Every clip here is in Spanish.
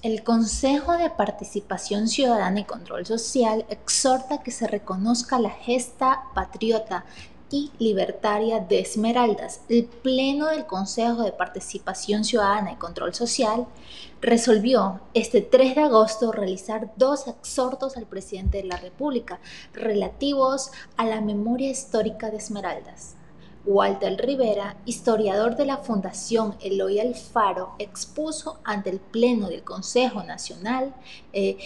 El Consejo de Participación Ciudadana y Control Social exhorta que se reconozca la gesta patriota y libertaria de Esmeraldas. El Pleno del Consejo de Participación Ciudadana y Control Social resolvió este 3 de agosto realizar dos exhortos al presidente de la República relativos a la memoria histórica de Esmeraldas. Walter Rivera, historiador de la Fundación Eloy Alfaro, expuso ante el Pleno del Consejo Nacional eh,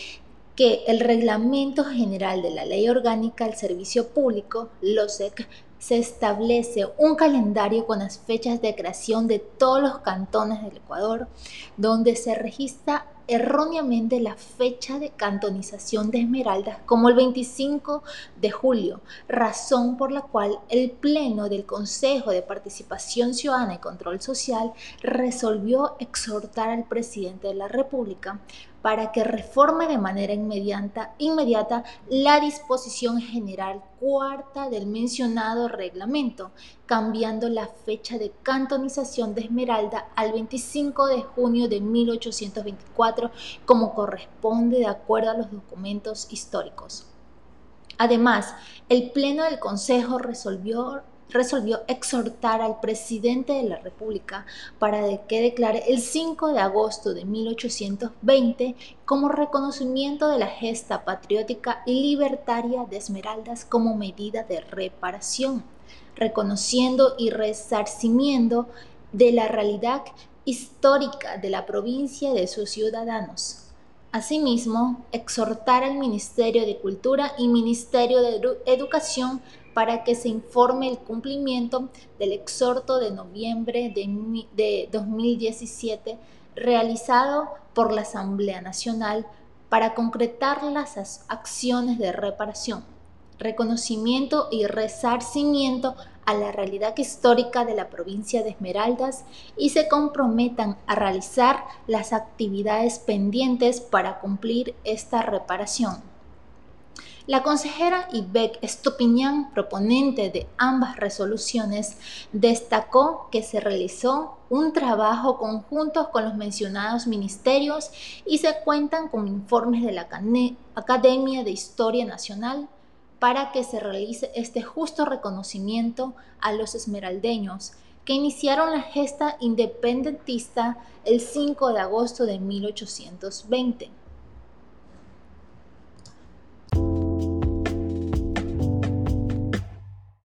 que el Reglamento General de la Ley Orgánica del Servicio Público, LOSEC, se establece un calendario con las fechas de creación de todos los cantones del Ecuador, donde se registra erróneamente la fecha de cantonización de Esmeraldas como el 25 de julio, razón por la cual el Pleno del Consejo de Participación Ciudadana y Control Social resolvió exhortar al presidente de la República para que reforme de manera inmediata, la disposición general cuarta del mencionado reglamento, cambiando la fecha de cantonización de Esmeralda al 25 de junio de 1824 como corresponde de acuerdo a los documentos históricos. Además, el Pleno del Consejo resolvió resolvió exhortar al presidente de la República para que declare el 5 de agosto de 1820 como reconocimiento de la gesta patriótica y libertaria de Esmeraldas como medida de reparación, reconociendo y resarcimiento de la realidad histórica de la provincia y de sus ciudadanos. Asimismo, exhortar al Ministerio de Cultura y Ministerio de Educación para que se informe el cumplimiento del exhorto de noviembre de, 2017 realizado por la Asamblea Nacional para concretar las acciones de reparación, reconocimiento y resarcimiento a la realidad histórica de la provincia de Esmeraldas y se comprometan a realizar las actividades pendientes para cumplir esta reparación. La consejera Ibec Estupiñán, proponente de ambas resoluciones, destacó que se realizó un trabajo conjunto con los mencionados ministerios y se cuentan con informes de la Academia de Historia Nacional para que se realice este justo reconocimiento a los esmeraldeños que iniciaron la gesta independentista el 5 de agosto de 1820